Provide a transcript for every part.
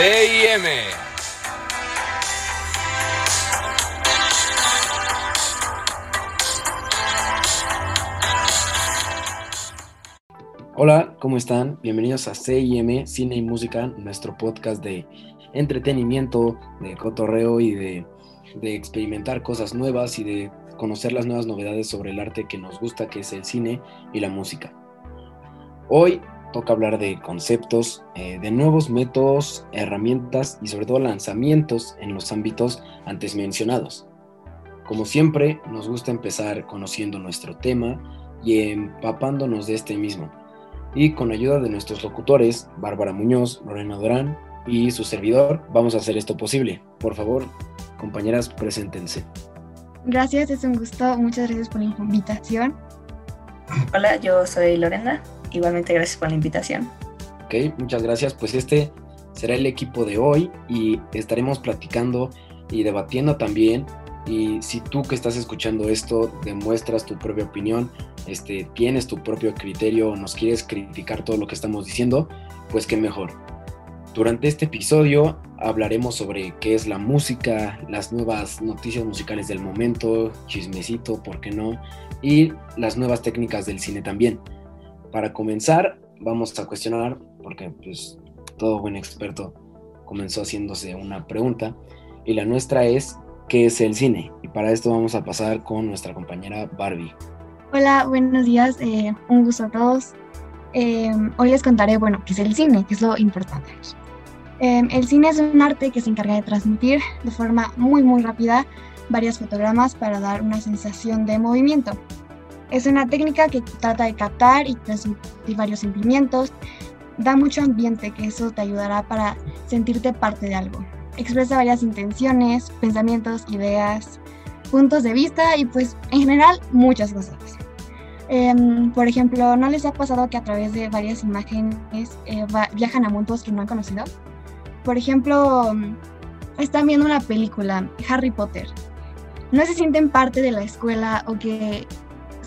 CIM. Hola, ¿cómo están? Bienvenidos a CIM, Cine y Música, nuestro podcast de entretenimiento, de cotorreo y de, de, experimentar cosas nuevas y de conocer las nuevas novedades sobre el arte que nos gusta, que es el cine y la música. Hoy toca hablar de conceptos, eh, de nuevos métodos, herramientas y sobre todo lanzamientos en los ámbitos antes mencionados. Como siempre, nos gusta empezar conociendo nuestro tema y empapándonos de este mismo. Y con la ayuda de nuestros locutores, Bárbara Muñoz, Lorena Durán y su servidor, vamos a hacer esto posible. Por favor, compañeras, preséntense. Gracias, es un gusto. Muchas gracias por la invitación. Hola, yo soy Lorena. Igualmente, gracias por la invitación. Ok, muchas gracias. Pues este será el equipo de hoy y estaremos platicando y debatiendo también. Y si tú que estás escuchando esto demuestras tu propia opinión, este, tienes tu propio criterio nos quieres criticar todo lo que estamos diciendo, pues qué mejor. Durante este episodio hablaremos sobre qué es la música, las nuevas noticias musicales del momento, chismecito, ¿por qué no? Y las nuevas técnicas del cine también. Para comenzar, vamos a cuestionar, porque pues todo buen experto comenzó haciéndose una pregunta, y la nuestra es, ¿qué es el cine? Y para esto vamos a pasar con nuestra compañera Barbie. Hola, buenos días, eh, un gusto a todos. Eh, hoy les contaré, bueno, qué es el cine, que es lo importante. Eh, el cine es un arte que se encarga de transmitir de forma muy, muy rápida varios fotogramas para dar una sensación de movimiento. Es una técnica que trata de captar y transmitir varios sentimientos, da mucho ambiente, que eso te ayudará para sentirte parte de algo. Expresa varias intenciones, pensamientos, ideas, puntos de vista y pues en general muchas cosas. Eh, por ejemplo, ¿no les ha pasado que a través de varias imágenes eh, viajan a mundos que no han conocido? Por ejemplo, están viendo una película, Harry Potter. No se sienten parte de la escuela o que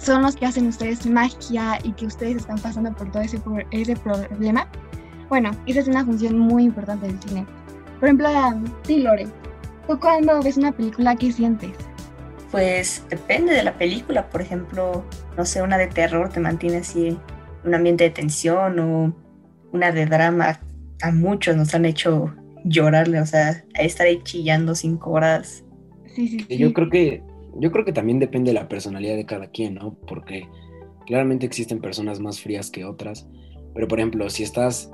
son los que hacen ustedes magia y que ustedes están pasando por todo ese, ese problema. Bueno, esa es una función muy importante del cine. Por ejemplo, sí, Lore, ¿tú cuando ves una película qué sientes? Pues depende de la película. Por ejemplo, no sé, una de terror te mantiene así en un ambiente de tensión o una de drama. A muchos nos han hecho llorarle, o sea, a estar ahí chillando cinco horas. Sí, sí, sí. Yo creo que yo creo que también depende de la personalidad de cada quien, ¿no? Porque claramente existen personas más frías que otras, pero por ejemplo, si estás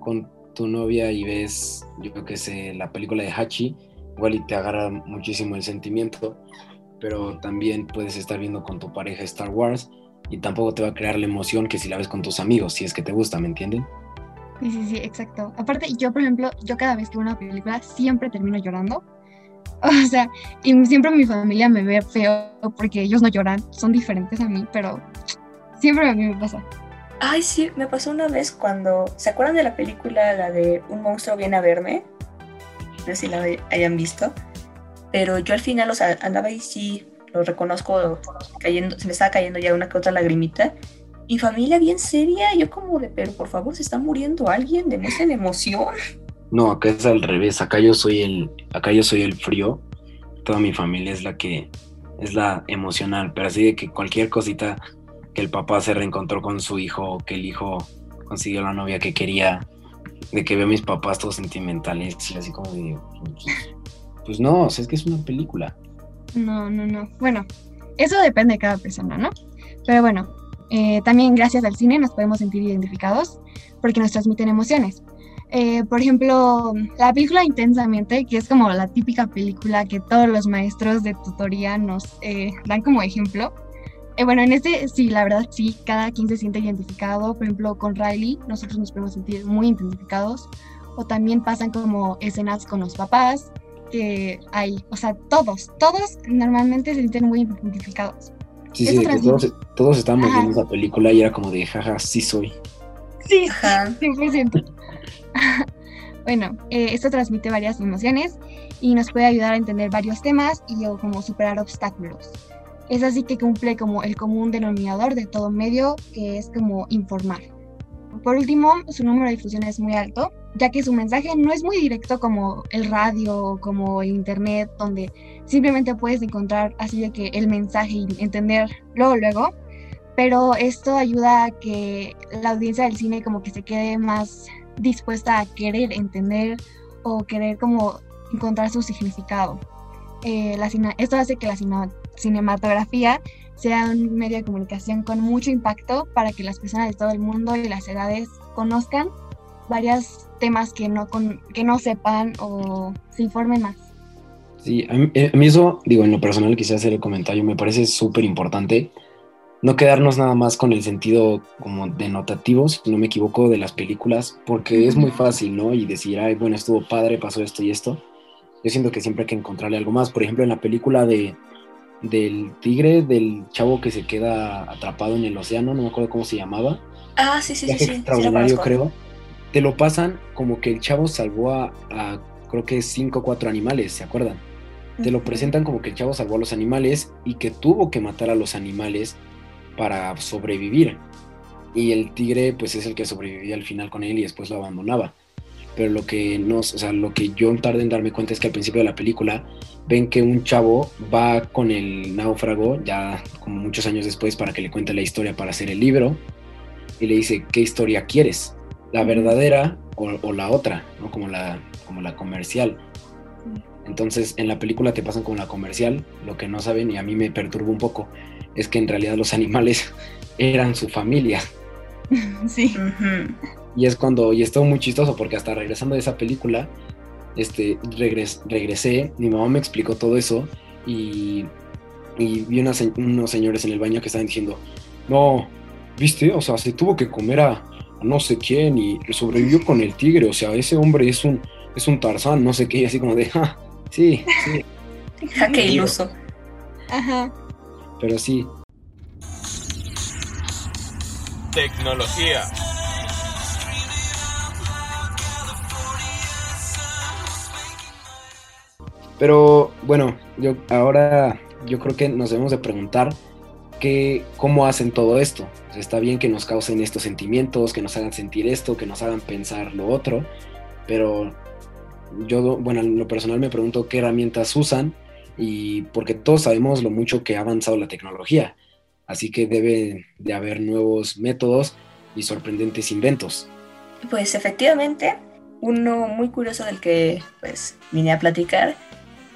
con tu novia y ves, yo que sé, la película de Hachi, igual y te agarra muchísimo el sentimiento, pero también puedes estar viendo con tu pareja Star Wars y tampoco te va a crear la emoción que si la ves con tus amigos, si es que te gusta, ¿me entienden? Sí, sí, sí, exacto. Aparte, yo, por ejemplo, yo cada vez que veo una película siempre termino llorando O sea, y siempre mi familia me ve feo porque ellos no lloran, son diferentes a mí, pero siempre a mí me pasa. Ay, sí, me pasó una vez cuando. ¿Se acuerdan de la película, la de Un monstruo viene a verme? No sé si la hayan visto. Pero yo al final, o sea, andaba ahí, sí, lo reconozco, cayendo, se me estaba cayendo ya una que otra lagrimita. Y familia bien seria, yo como de, pero por favor, se está muriendo alguien, demuestren emoción. No, acá es al revés, acá yo soy el, acá yo soy el frío, toda mi familia es la que es la emocional, pero así de que cualquier cosita que el papá se reencontró con su hijo, que el hijo consiguió la novia que quería, de que veo a mis papás todos sentimentales y así como digo, pues no, es que es una película. No, no, no. Bueno, eso depende de cada persona, ¿no? Pero bueno, eh, también gracias al cine nos podemos sentir identificados porque nos transmiten emociones. Eh, por ejemplo, la película Intensamente, que es como la típica película que todos los maestros de tutoría nos eh, dan como ejemplo. Eh, bueno, en este sí, la verdad sí, cada quien se siente identificado. Por ejemplo, con Riley, nosotros nos podemos sentir muy identificados. O también pasan como escenas con los papás, que hay, o sea, todos, todos normalmente se sienten muy identificados. Sí, sí, todos, todos estábamos viendo esa película y era como de, jaja, sí soy. Sí, 100%. bueno, eh, esto transmite varias emociones y nos puede ayudar a entender varios temas y o, como superar obstáculos. Es así que cumple como el común denominador de todo medio, que es como informar. por último, su número de difusión es muy alto, ya que su mensaje no es muy directo como el radio, como el internet, donde simplemente puedes encontrar así de que el mensaje y entender luego, luego, pero esto ayuda a que la audiencia del cine como que se quede más dispuesta a querer entender o querer como encontrar su significado. Eh, esto hace que la cinematografía sea un medio de comunicación con mucho impacto para que las personas de todo el mundo y las edades conozcan varios temas que no, que no sepan o se informen más. Sí, eh, a mí, eso, digo, en lo personal quisiera hacer el comentario, me parece súper importante no quedarnos nada más con el sentido como denotativo, si no me equivoco, de las películas, porque es muy fácil, ¿no? Y decir, ay, bueno, estuvo padre, pasó esto y esto. Yo siento que siempre hay que encontrarle algo más. Por ejemplo, en la película de, del tigre, del chavo que se queda atrapado en el océano, no me acuerdo cómo se llamaba. Ah, sí, sí, sí. Extraordinario, creo. Te lo pasan como que el chavo salvó a, a creo que cinco o cuatro animales, ¿se acuerdan? Te lo presentan como que el chavo salvó a los animales y que tuvo que matar a los animales para sobrevivir. Y el tigre pues es el que sobrevivía al final con él y después lo abandonaba. Pero lo que no, o sea, lo que yo tardé en darme cuenta es que al principio de la película ven que un chavo va con el náufrago ya como muchos años después para que le cuente la historia para hacer el libro y le dice, ¿qué historia quieres? ¿La verdadera o, la otra? ¿no? Como la, como la comercial. Entonces en la película te pasan con la comercial, lo que no saben y a mí me perturba un poco es que en realidad los animales eran su familia. Sí. Y es cuando, y estuvo muy chistoso porque hasta regresando de esa película, este, regresé, mi mamá me explicó todo eso y, y vi unos señores en el baño que estaban diciendo, no, viste, o sea, se tuvo que comer a, no sé quién y sobrevivió con el tigre, o sea, ese hombre es un, es un tarzán, no sé qué, y así como de, sí, sí. qué iluso. Ajá. Pero sí. Tecnología. Pero bueno, yo ahora yo creo que nos debemos de preguntar que, cómo hacen todo esto. está bien que nos causen estos sentimientos, que nos hagan sentir esto, que nos hagan pensar lo otro, pero yo, bueno, en lo personal me pregunto qué herramientas usan y porque todos sabemos lo mucho que ha avanzado la tecnología, así que debe de haber nuevos métodos y sorprendentes inventos. Pues efectivamente, uno muy curioso del que pues vine a platicar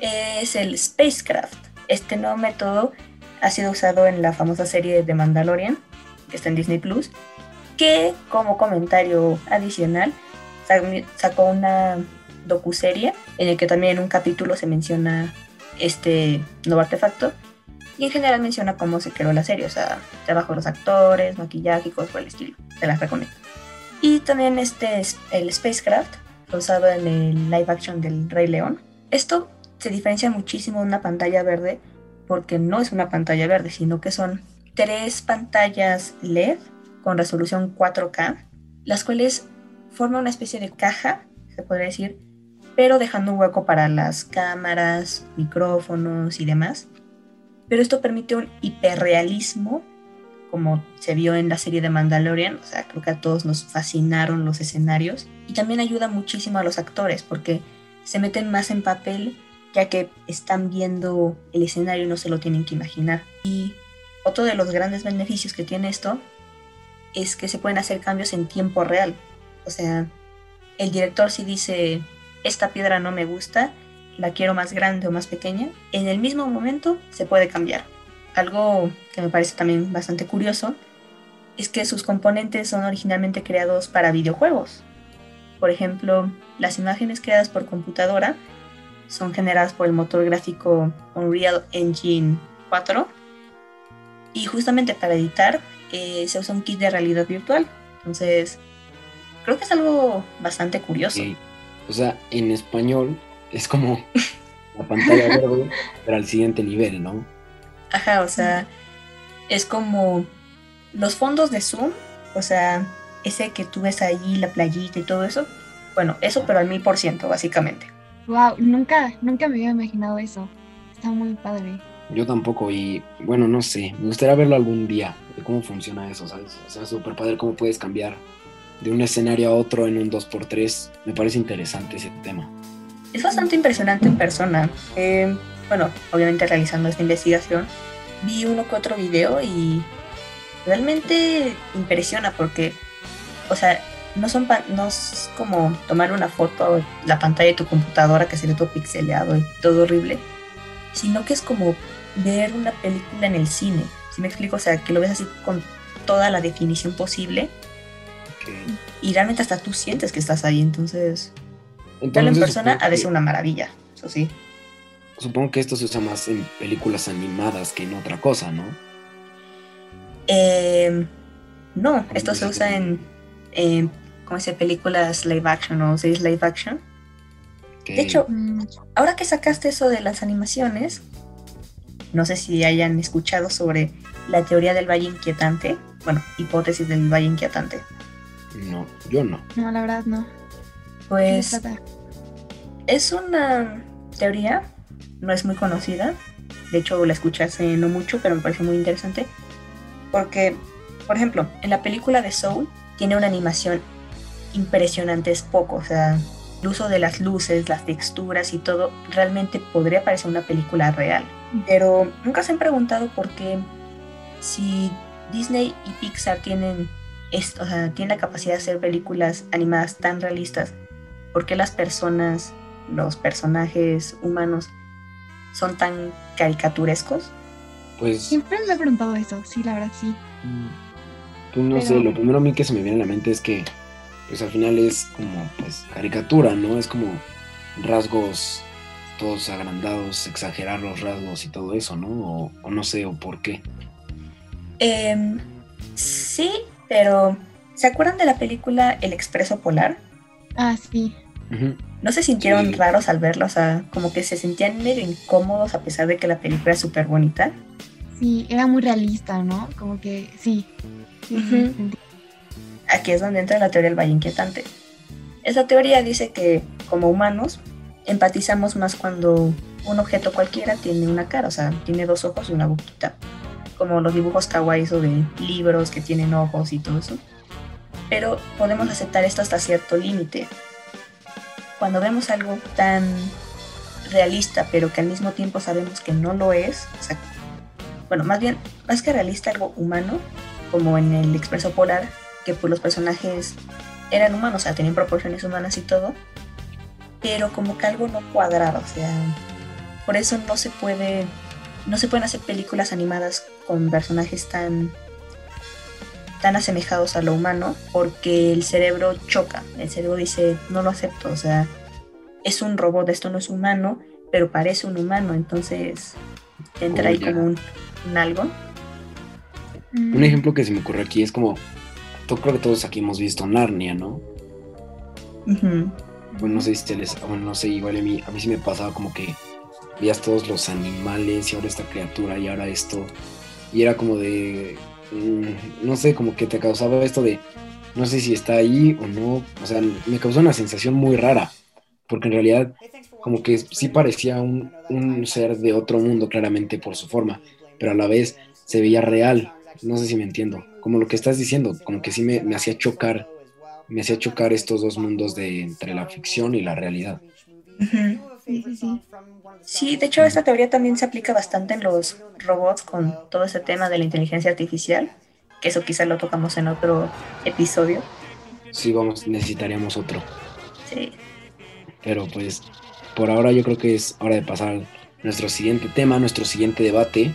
es el spacecraft. Este nuevo método ha sido usado en la famosa serie de Mandalorian, que está en Disney Plus, que como comentario adicional sacó una docuserie en el que también en un capítulo se menciona este nuevo artefacto. Y en general menciona cómo se creó la serie, o sea, trabajo de los actores, maquillaje y cosas por el estilo. Se las recomiendo. Y también este es el Spacecraft, usado en el live action del Rey León. Esto se diferencia muchísimo de una pantalla verde porque no es una pantalla verde, sino que son tres pantallas LED con resolución 4K, las cuales forman una especie de caja, se podría decir, pero dejando un hueco para las cámaras, micrófonos y demás. Pero esto permite un hiperrealismo, como se vio en la serie de Mandalorian, o sea, creo que a todos nos fascinaron los escenarios, y también ayuda muchísimo a los actores, porque se meten más en papel, ya que están viendo el escenario y no se lo tienen que imaginar. Y otro de los grandes beneficios que tiene esto es que se pueden hacer cambios en tiempo real. O sea, el director si dice, esta piedra no me gusta, la quiero más grande o más pequeña, en el mismo momento se puede cambiar. Algo que me parece también bastante curioso es que sus componentes son originalmente creados para videojuegos. Por ejemplo, las imágenes creadas por computadora son generadas por el motor gráfico Unreal Engine 4 y justamente para editar eh, se usa un kit de realidad virtual. Entonces, creo que es algo bastante curioso. O sea, en español es como la pantalla verde, pero al siguiente nivel, ¿no? Ajá, o sea, es como los fondos de Zoom, o sea, ese que tú ves ahí, la playita y todo eso. Bueno, eso, pero al mil por ciento, básicamente. Wow, nunca, nunca me había imaginado eso. Está muy padre. Yo tampoco, y bueno, no sé, me gustaría verlo algún día, de cómo funciona eso, ¿sabes? O sea, súper padre cómo puedes cambiar de un escenario a otro en un 2x3. Me parece interesante ese tema. Es bastante impresionante en persona. Eh, bueno, obviamente realizando esta investigación, vi uno que otro video y realmente impresiona porque, o sea, no son no es como tomar una foto la pantalla de tu computadora que se ve todo pixeleado y todo horrible, sino que es como ver una película en el cine. Si me explico, o sea, que lo ves así con toda la definición posible. Y realmente hasta tú sientes que estás ahí, entonces, entonces en persona ha de ser una maravilla, eso sí. Supongo que esto se usa más en películas animadas que en otra cosa, ¿no? Eh, no, esto se usa en, en como dice, películas live action o series live action. De hecho, ahora que sacaste eso de las animaciones, no sé si hayan escuchado sobre la teoría del valle inquietante. Bueno, hipótesis del valle inquietante. No, yo no. No, la verdad no. Pues es una teoría, no es muy conocida. De hecho, la escuché hace no mucho, pero me parece muy interesante. Porque, por ejemplo, en la película de Soul tiene una animación impresionante, es poco. O sea, el uso de las luces, las texturas y todo, realmente podría parecer una película real. Pero nunca se han preguntado por qué si Disney y Pixar tienen, o sea, tienen la capacidad de hacer películas animadas tan realistas, ¿por qué las personas, los personajes humanos son tan caricaturescos? Pues... Siempre me he preguntado eso, sí, la verdad, sí. Pues no sé, lo primero a mí que se me viene a la mente es que pues al final es como pues caricatura, ¿no? Es como rasgos todos agrandados, exagerar los rasgos y todo eso, ¿no? O, no sé, o por qué. Em, sí, pero ¿se acuerdan de la película El Expreso Polar? Ah, sí. ¿No se sintieron raros al verlo? O sea, como que se sentían medio incómodos a pesar de que la película es súper bonita. Sí, era muy realista, ¿no? Como que sí. sí Aquí es donde entra la teoría del valle inquietante. Esa teoría dice que como humanos empatizamos más cuando un objeto cualquiera tiene una cara, o sea, tiene dos ojos y una boquita, como los dibujos kawaii o de libros que tienen ojos y todo eso. Pero podemos aceptar esto hasta cierto límite. Cuando vemos algo tan realista, pero que al mismo tiempo sabemos que no lo es, o sea, bueno, más bien, más que realista, algo humano, como en el expreso polar, que pues los personajes eran humanos, o sea, tenían proporciones humanas y todo, pero como que algo no cuadrado, o sea, por eso no se puede, no se pueden hacer películas animadas con personajes tan tan asemejados a lo humano porque el cerebro choca, el cerebro dice no lo acepto, o sea, es un robot, esto no es humano, pero parece un humano, entonces entra ahí como un, algo. Un ejemplo que se me ocurre aquí es como creo que todos aquí hemos visto Narnia, ¿no? Bueno, no sé si les, bueno, no sé, igual a mí, a mí sí me pasaba como que veías todos los animales y ahora esta criatura y ahora esto. Y era como de, mm, no sé, como que te causaba esto de, no sé si está ahí o no. O sea, me causó una sensación muy rara, porque en realidad como que sí parecía un, un ser de otro mundo claramente por su forma, pero a la vez se veía real. No sé si me entiendo como lo que estás diciendo, como que sí me, hacía chocar, me hacía chocar estos dos mundos de entre la ficción y la realidad. Sí, sí, sí. sí, de hecho esta teoría también se aplica bastante en los robots con todo ese tema de la inteligencia artificial, que eso quizás lo tocamos en otro episodio. Sí, vamos, necesitaríamos otro. Sí. Pero pues por ahora yo creo que es hora de pasar a nuestro siguiente tema, nuestro siguiente debate,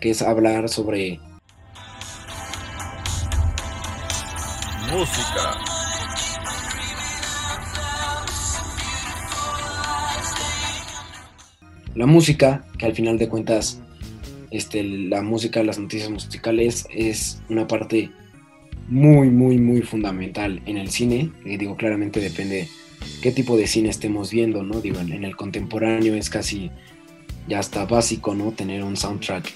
que es hablar sobre música. La música, que al final de cuentas, este, la música, las noticias musicales es una parte muy, muy, muy fundamental en el cine. Y digo, claramente depende qué tipo de cine estemos viendo, ¿no? Digo, en el contemporáneo es casi ya hasta básico, ¿no? Tener un soundtrack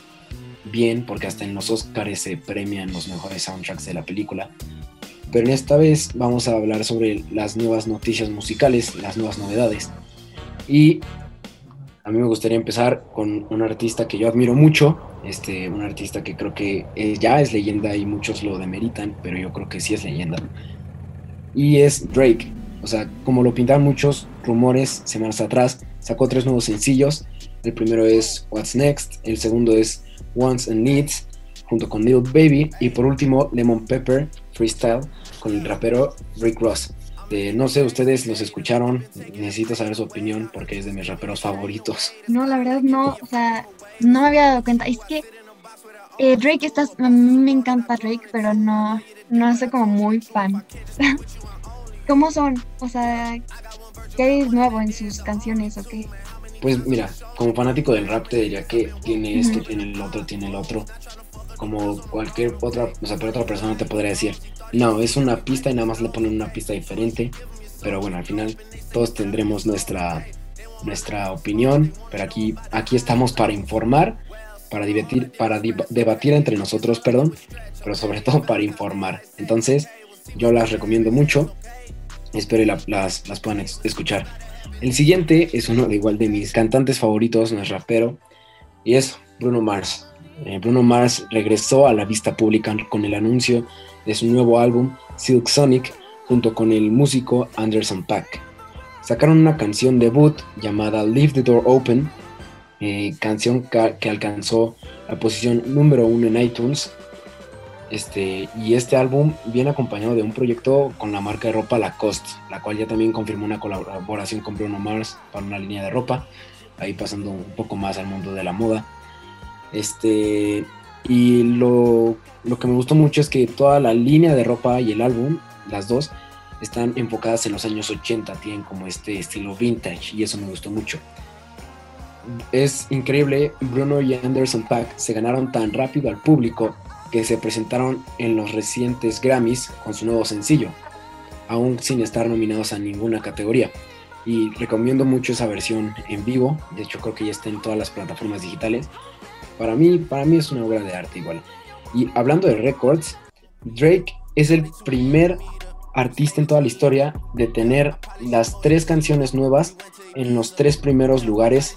bien, porque hasta en los Oscars se premian los mejores soundtracks de la película pero en esta vez vamos a hablar sobre las nuevas noticias musicales, las nuevas novedades. Y a mí me gustaría empezar con un artista que yo admiro mucho, este, un artista que creo que ya es leyenda y muchos lo demeritan, pero yo creo que sí es leyenda. y es Drake. O sea, como lo pintaban muchos rumores semanas atrás, sacó tres nuevos sencillos. El primero es What's Next, el segundo es Wants and Needs, junto con Little Baby, y por último Lemon Pepper Freestyle con el rapero Rick Ross. No sé, ustedes los escucharon, necesito saber su opinión porque es de mis raperos favoritos. No, la verdad no, o sea, no me había dado cuenta. Es que eh, Drake, estás, a mí me encanta Drake, pero no, no soy como muy fan. ¿Cómo son? O sea, ¿qué hay nuevo en sus canciones o qué? Pues mira, como fanático del rap te diría que tiene esto, tiene el otro, tiene el otro. Como cualquier otra, o sea, pero otra persona te podría decir, no, es una pista y nada más le ponen una pista diferente. Pero bueno, al final todos tendremos nuestra, nuestra opinión, pero aquí, aquí estamos para informar, para, divertir, para debatir entre nosotros, perdón, pero sobre todo para informar. Entonces, yo las recomiendo mucho, espero las, las puedan escuchar. El siguiente es uno de igual de mis cantantes favoritos, no rapero, y es Bruno Mars. Eh, Bruno Mars regresó a la vista pública con el anuncio de su nuevo álbum Silk Sonic junto con el músico Anderson Pack. Sacaron una canción debut llamada Leave the Door Open, eh, canción que alcanzó la posición número uno en iTunes este, y este álbum viene acompañado de un proyecto con la marca de ropa Lacoste, la cual ya también confirmó una colaboración con Bruno Mars para una línea de ropa, ahí pasando un poco más al mundo de la moda. Este, y lo, lo que me gustó mucho es que toda la línea de ropa y el álbum, las dos, están enfocadas en los años 80, tienen como este estilo vintage y eso me gustó mucho. Es increíble, Bruno y Anderson Pack se ganaron tan rápido al público que se presentaron en los recientes Grammys con su nuevo sencillo, aún sin estar nominados a ninguna categoría. Y recomiendo mucho esa versión en vivo, de hecho creo que ya está en todas las plataformas digitales. Para mí, para mí es una obra de arte igual. Y hablando de records, Drake es el primer artista en toda la historia de tener las tres canciones nuevas en los tres primeros lugares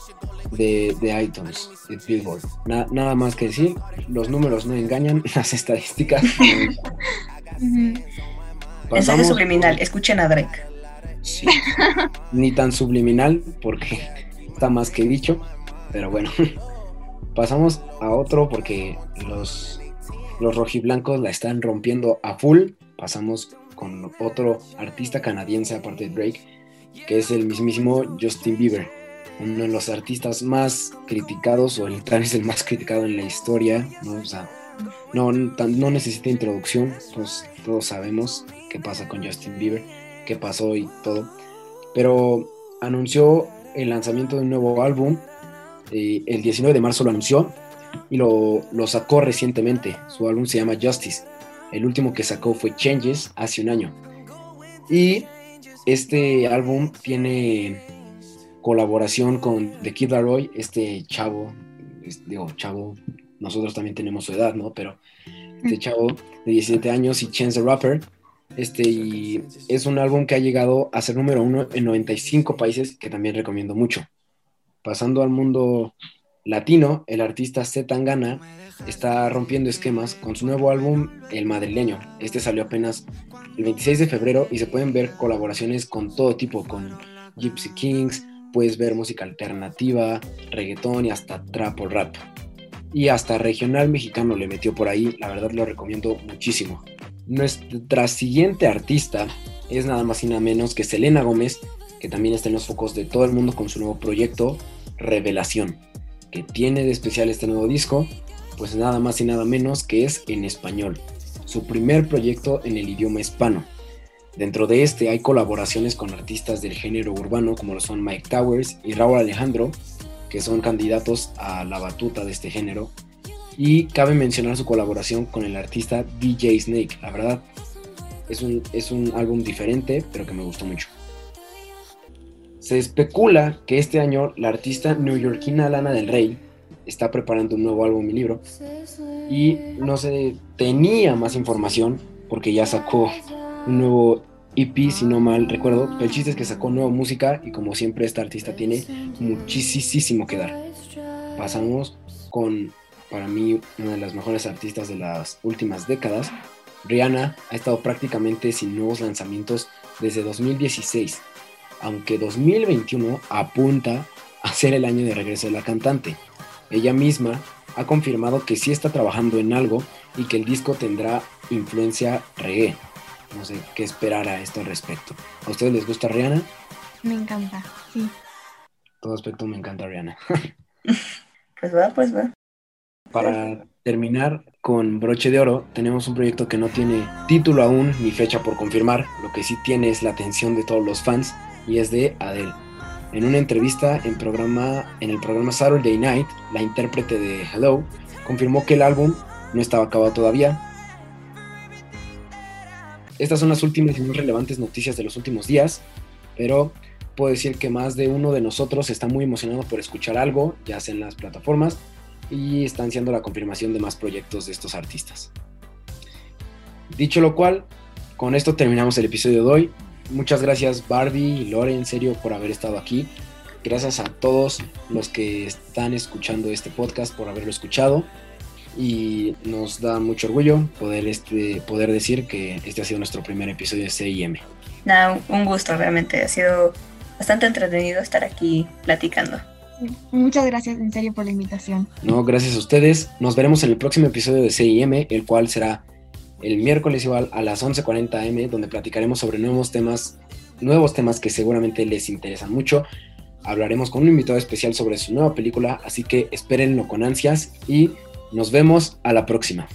de, de iTunes, de Billboard. nada más que decir, los números no engañan, las estadísticas. Mensaje subliminal, escuchen a Drake. Sí, ni tan subliminal porque está más que dicho, pero bueno. Pasamos a otro porque los, los rojiblancos la están rompiendo a full. Pasamos con otro artista canadiense aparte de Drake, que es el mismísimo Justin Bieber uno de los artistas más criticados, o el tal el más criticado en la historia, ¿no? no, no necesita introducción, pues todos sabemos qué pasa con Justin Bieber, qué pasó y todo. Pero anunció el lanzamiento de un nuevo álbum, eh, el 19 de marzo lo anunció y lo, lo sacó recientemente. Su álbum se llama Justice. El último que sacó fue Changes hace un año. Y este álbum tiene colaboración con The Kid Laroi, este chavo, digo, chavo, nosotros también tenemos su edad, ¿no? Pero este mm. chavo de 17 años y Chance the Rapper, este, y es un álbum que ha llegado a ser número uno en 95 países, que también recomiendo mucho. Pasando al mundo latino, el artista Z Tangana está rompiendo esquemas con su nuevo álbum El Madrileño. Este salió apenas el 26 de febrero y se pueden ver colaboraciones con todo tipo, con Gypsy Kings, puedes ver música alternativa, reggaetón y hasta trap o rap. Y hasta regional mexicano le metió por ahí, la verdad lo recomiendo muchísimo. Nuestra siguiente artista es nada más y nada menos que Selena Gómez, que también está en los focos de todo el mundo con su nuevo proyecto, Revelación, que tiene de especial este nuevo disco, pues nada más y nada menos que es en español, su primer proyecto en el idioma hispano Dentro de este hay colaboraciones con artistas del género urbano como lo son Mike Towers y Raúl Alejandro, que son candidatos a la batuta de este género. Y cabe mencionar su colaboración con el artista DJ Snake. La verdad, es un, es un álbum diferente, pero que me gustó mucho. Se especula que este año la artista neoyorquina Lana del Rey está preparando un nuevo álbum y libro. Y no se tenía más información porque ya sacó un nuevo EP, si no mal recuerdo. el chiste es que sacó nueva música y como siempre esta artista tiene muchísimo que dar. Pasamos con, para mí, una de las mejores artistas de las últimas décadas, Rihanna ha estado prácticamente sin nuevos lanzamientos desde 2016, aunque 2021 apunta a ser el año de regreso de la cantante. Ella misma ha confirmado que sí está trabajando en algo y que el disco tendrá influencia reggae. No sé qué esperar a esto al respecto. ¿A ustedes les gusta Rihanna? Me encanta, sí. Todo aspecto me encanta Rihanna. pues va, pues va. Para terminar con broche de oro, tenemos un proyecto que no tiene título aún ni fecha por confirmar. Lo que sí tiene es la atención de todos los fans y es de Adele. En una entrevista en, programa, en el programa Saturday Night, la intérprete de Hello confirmó que el álbum no estaba acabado todavía. Estas son las últimas y más relevantes noticias de los últimos días, pero puedo decir que más de uno de nosotros está muy emocionado por escuchar algo, ya sea en las plataformas, y están siendo la confirmación de más proyectos de estos artistas. Dicho lo cual, con esto terminamos el episodio de hoy. Muchas gracias Barbie y Lore, en serio, por haber estado aquí. Gracias a todos los que están escuchando este podcast por haberlo escuchado. Y nos da mucho orgullo poder, este, poder decir que este ha sido nuestro primer episodio de CIM. Nada, un gusto realmente. Ha sido bastante entretenido estar aquí platicando. Muchas gracias en serio por la invitación. No, gracias a ustedes. Nos veremos en el próximo episodio de CIM, el cual será el miércoles igual a las 11:40 am, donde platicaremos sobre nuevos temas, nuevos temas que seguramente les interesan mucho. Hablaremos con un invitado especial sobre su nueva película, así que espérenlo con ansias y nos vemos a la próxima.